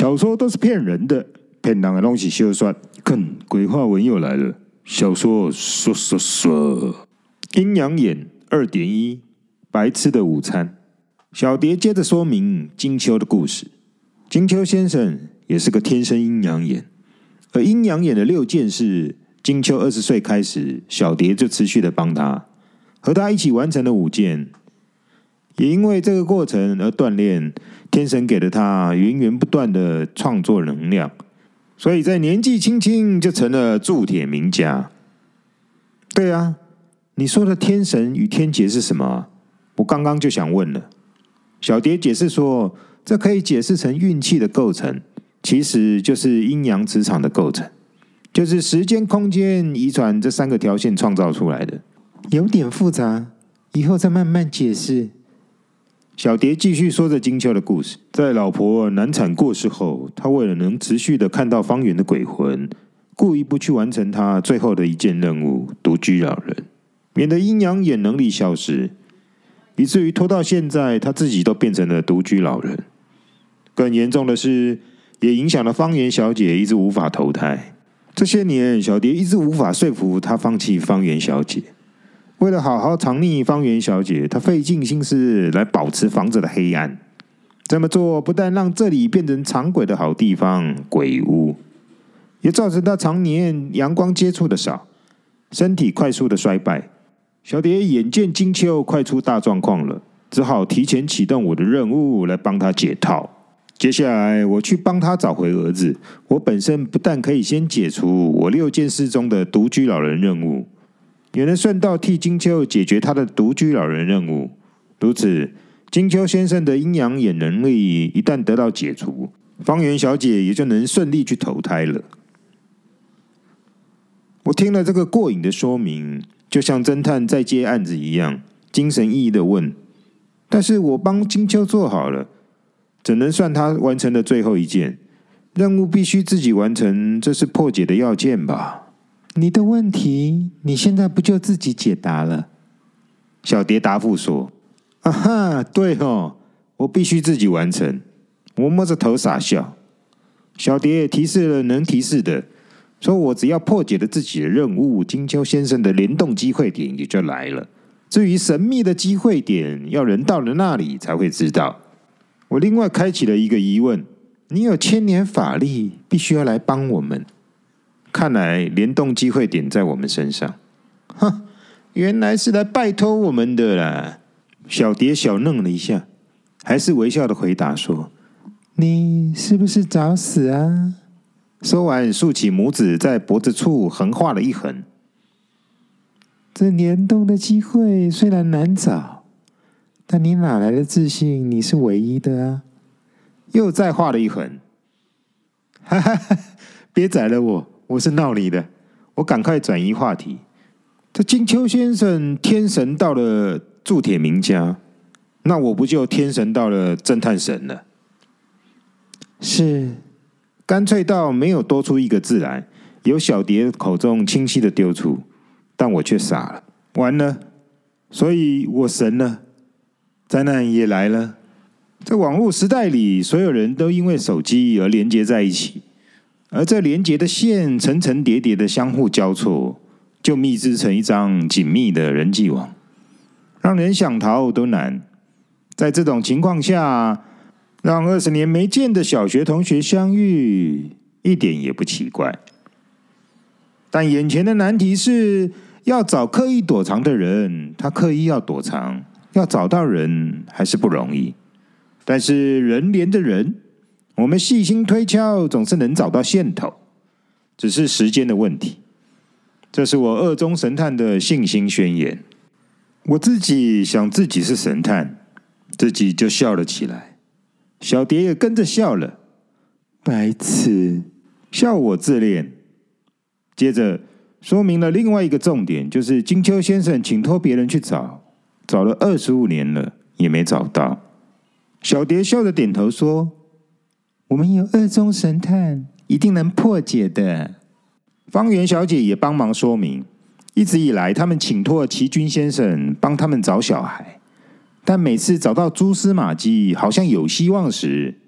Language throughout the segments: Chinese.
小说都是骗人的，骗人的东西休算。看，鬼话文又来了。小说说说说，阴阳眼二点一，白痴的午餐。小蝶接着说明金秋的故事。金秋先生也是个天生阴阳眼，而阴阳眼的六件事，金秋二十岁开始，小蝶就持续的帮他，和他一起完成了五件。也因为这个过程而锻炼，天神给了他源源不断的创作能量，所以在年纪轻轻就成了铸铁名家。对啊，你说的天神与天劫是什么？我刚刚就想问了。小蝶解释说，这可以解释成运气的构成，其实就是阴阳磁场的构成，就是时间、空间、遗传这三个条线创造出来的，有点复杂，以后再慢慢解释。小蝶继续说着金秋的故事。在老婆难产过世后，他为了能持续的看到方圆的鬼魂，故意不去完成他最后的一件任务——独居老人，免得阴阳眼能力消失，以至于拖到现在，他自己都变成了独居老人。更严重的是，也影响了方圆小姐，一直无法投胎。这些年，小蝶一直无法说服她放弃方圆小姐。为了好好藏匿方圆小姐，他费尽心思来保持房子的黑暗。这么做不但让这里变成藏鬼的好地方——鬼屋，也造成他常年阳光接触的少，身体快速的衰败。小蝶眼见金秋快出大状况了，只好提前启动我的任务来帮他解套。接下来我去帮他找回儿子。我本身不但可以先解除我六件事中的独居老人任务。也能顺道替金秋解决他的独居老人任务。如此，金秋先生的阴阳眼能力一旦得到解除，方圆小姐也就能顺利去投胎了。我听了这个过瘾的说明，就像侦探在接案子一样，精神奕奕的问：“但是我帮金秋做好了，怎能算他完成的最后一件任务？必须自己完成，这是破解的要件吧？”你的问题，你现在不就自己解答了？小蝶答复说：“啊哈，对哦，我必须自己完成。”我摸着头傻笑。小蝶也提示了能提示的，说我只要破解了自己的任务，金秋先生的联动机会点也就来了。至于神秘的机会点，要人到了那里才会知道。我另外开启了一个疑问：你有千年法力，必须要来帮我们。看来联动机会点在我们身上，哼，原来是来拜托我们的啦。小蝶小愣了一下，还是微笑的回答说：“你是不是找死啊？”说完，竖起拇指在脖子处横画了一横。这联动的机会虽然难找，但你哪来的自信你是唯一的啊？又再画了一横，哈哈哈，别宰了我。我是闹你的，我赶快转移话题。这金秋先生天神到了铸铁名家，那我不就天神到了侦探神了？是，干脆到没有多出一个字来，由小蝶口中清晰的丢出，但我却傻了，完了，所以我神了，灾难也来了。在网络时代里，所有人都因为手机而连接在一起。而这连接的线层层叠叠的相互交错，就密织成一张紧密的人际网，让人想逃都难。在这种情况下，让二十年没见的小学同学相遇，一点也不奇怪。但眼前的难题是要找刻意躲藏的人，他刻意要躲藏，要找到人还是不容易。但是人连着人。我们细心推敲，总是能找到线头，只是时间的问题。这是我二中神探的信心宣言。我自己想自己是神探，自己就笑了起来。小蝶也跟着笑了，白痴，笑我自恋。接着说明了另外一个重点，就是金秋先生请托别人去找，找了二十五年了，也没找到。小蝶笑着点头说。我们有二中神探，一定能破解的。方圆小姐也帮忙说明，一直以来他们请托齐军先生帮他们找小孩，但每次找到蛛丝马迹，好像有希望时，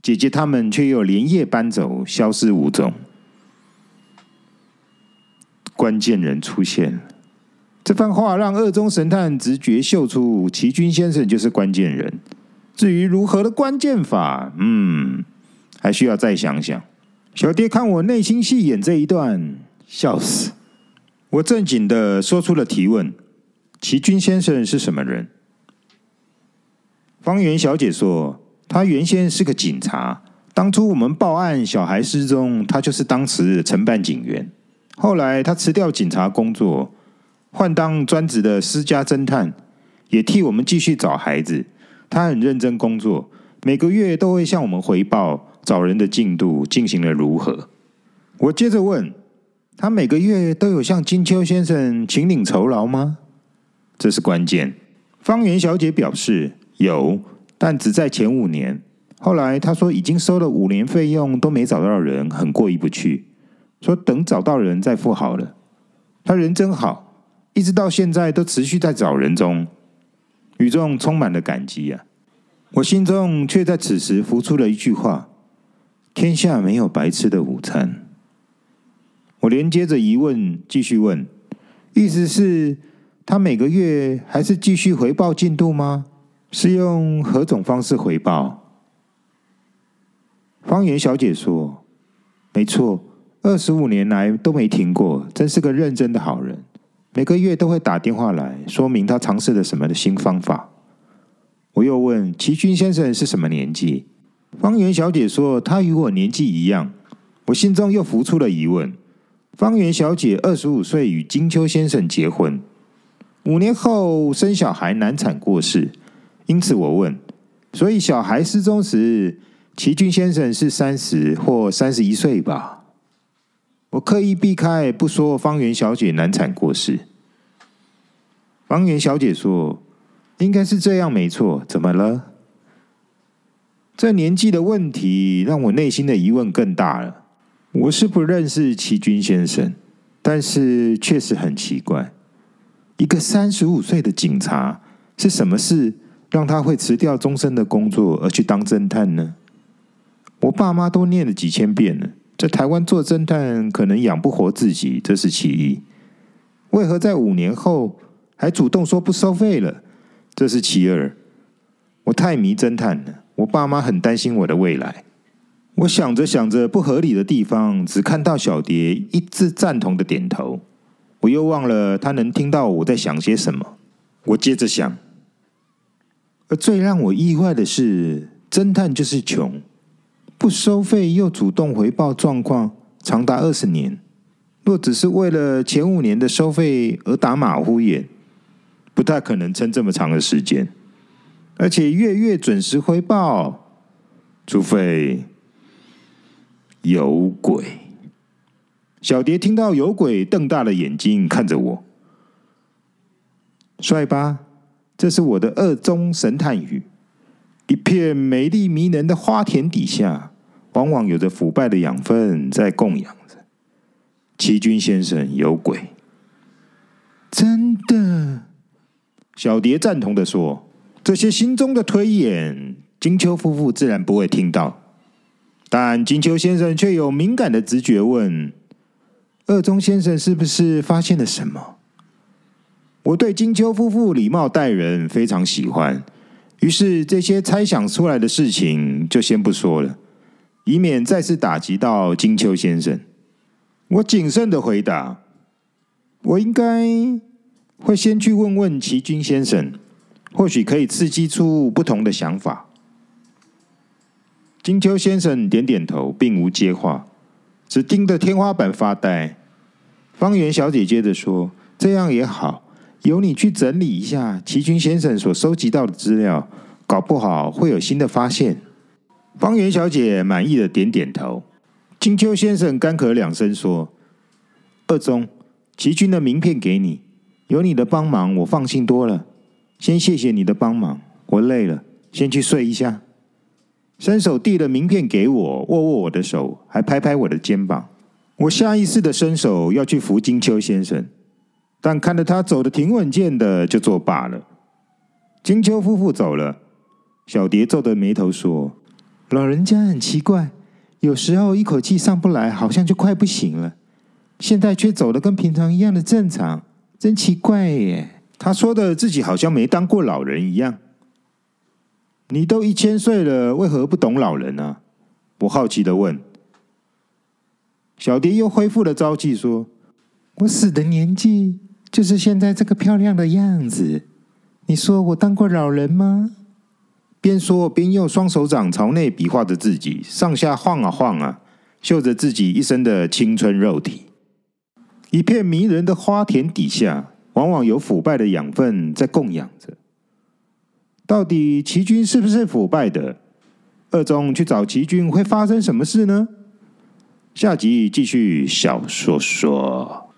姐姐他们却又连夜搬走，消失无踪。关键人出现了，这番话让二中神探直觉嗅出齐军先生就是关键人。至于如何的关键法，嗯，还需要再想想。小蝶看我内心戏演这一段，笑死。我正经的说出了提问：齐军先生是什么人？方圆小姐说，他原先是个警察，当初我们报案小孩失踪，他就是当时承办警员。后来，他辞掉警察工作，换当专职的私家侦探，也替我们继续找孩子。他很认真工作，每个月都会向我们回报找人的进度进行了如何。我接着问他，每个月都有向金秋先生请领酬劳吗？这是关键。方圆小姐表示有，但只在前五年。后来她说已经收了五年费用都没找到人，很过意不去。说等找到人再付好了。他人真好，一直到现在都持续在找人中，语中充满了感激啊！我心中却在此时浮出了一句话：天下没有白吃的午餐。我连接着疑问继续问，意思是他每个月还是继续回报进度吗？是用何种方式回报？方圆小姐说：没错。二十五年来都没停过，真是个认真的好人。每个月都会打电话来说明他尝试了什么的新方法。我又问齐军先生是什么年纪？方圆小姐说她与我年纪一样。我心中又浮出了疑问：方圆小姐二十五岁与金秋先生结婚，五年后生小孩难产过世，因此我问：所以小孩失踪时，齐俊先生是三十或三十一岁吧？我刻意避开不说方圆小姐难产过世。方圆小姐说：“应该是这样，没错。怎么了？这年纪的问题让我内心的疑问更大了。我是不认识齐军先生，但是确实很奇怪，一个三十五岁的警察，是什么事让他会辞掉终身的工作而去当侦探呢？我爸妈都念了几千遍了。”在台湾做侦探可能养不活自己，这是其一。为何在五年后还主动说不收费了？这是其二。我太迷侦探了，我爸妈很担心我的未来。我想着想着不合理的地方，只看到小蝶一致赞同的点头。我又忘了他能听到我在想些什么。我接着想，而最让我意外的是，侦探就是穷。不收费又主动回报状况，长达二十年。若只是为了前五年的收费而打马虎眼，不太可能撑这么长的时间。而且月月准时回报，除非有鬼。小蝶听到有鬼，瞪大了眼睛看着我。帅吧？这是我的二中神探语。一片美丽迷人的花田底下。往往有着腐败的养分在供养着。齐军先生有鬼，真的。小蝶赞同的说：“这些心中的推演，金秋夫妇自然不会听到。但金秋先生却有敏感的直觉，问二中先生是不是发现了什么？我对金秋夫妇礼貌待人非常喜欢，于是这些猜想出来的事情就先不说了。”以免再次打击到金秋先生，我谨慎的回答：“我应该会先去问问齐军先生，或许可以刺激出不同的想法。”金秋先生点点头，并无接话，只盯着天花板发呆。方圆小姐接着说：“这样也好，由你去整理一下齐军先生所收集到的资料，搞不好会有新的发现。”方圆小姐满意的点点头。金秋先生干咳两声说：“二中，齐军的名片给你，有你的帮忙，我放心多了。先谢谢你的帮忙，我累了，先去睡一下。”伸手递了名片给我，握握我的手，还拍拍我的肩膀。我下意识的伸手要去扶金秋先生，但看着他走得挺稳健的，就作罢了。金秋夫妇走了，小蝶皱着眉头说。老人家很奇怪，有时候一口气上不来，好像就快不行了，现在却走得跟平常一样的正常，真奇怪耶。他说的自己好像没当过老人一样。你都一千岁了，为何不懂老人呢？我好奇的问。小蝶又恢复了朝气，说：“我死的年纪就是现在这个漂亮的样子。你说我当过老人吗？”边说边用双手掌朝内比划着自己，上下晃啊晃啊，秀着自己一身的青春肉体。一片迷人的花田底下。往往有腐败的养分在供养着。到底齐军是不是腐败的？二中去找齐军会发生什么事呢？下集继续小说说，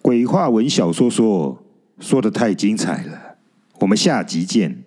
鬼话文小说说说的太精彩了，我们下集见。